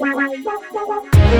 Bye.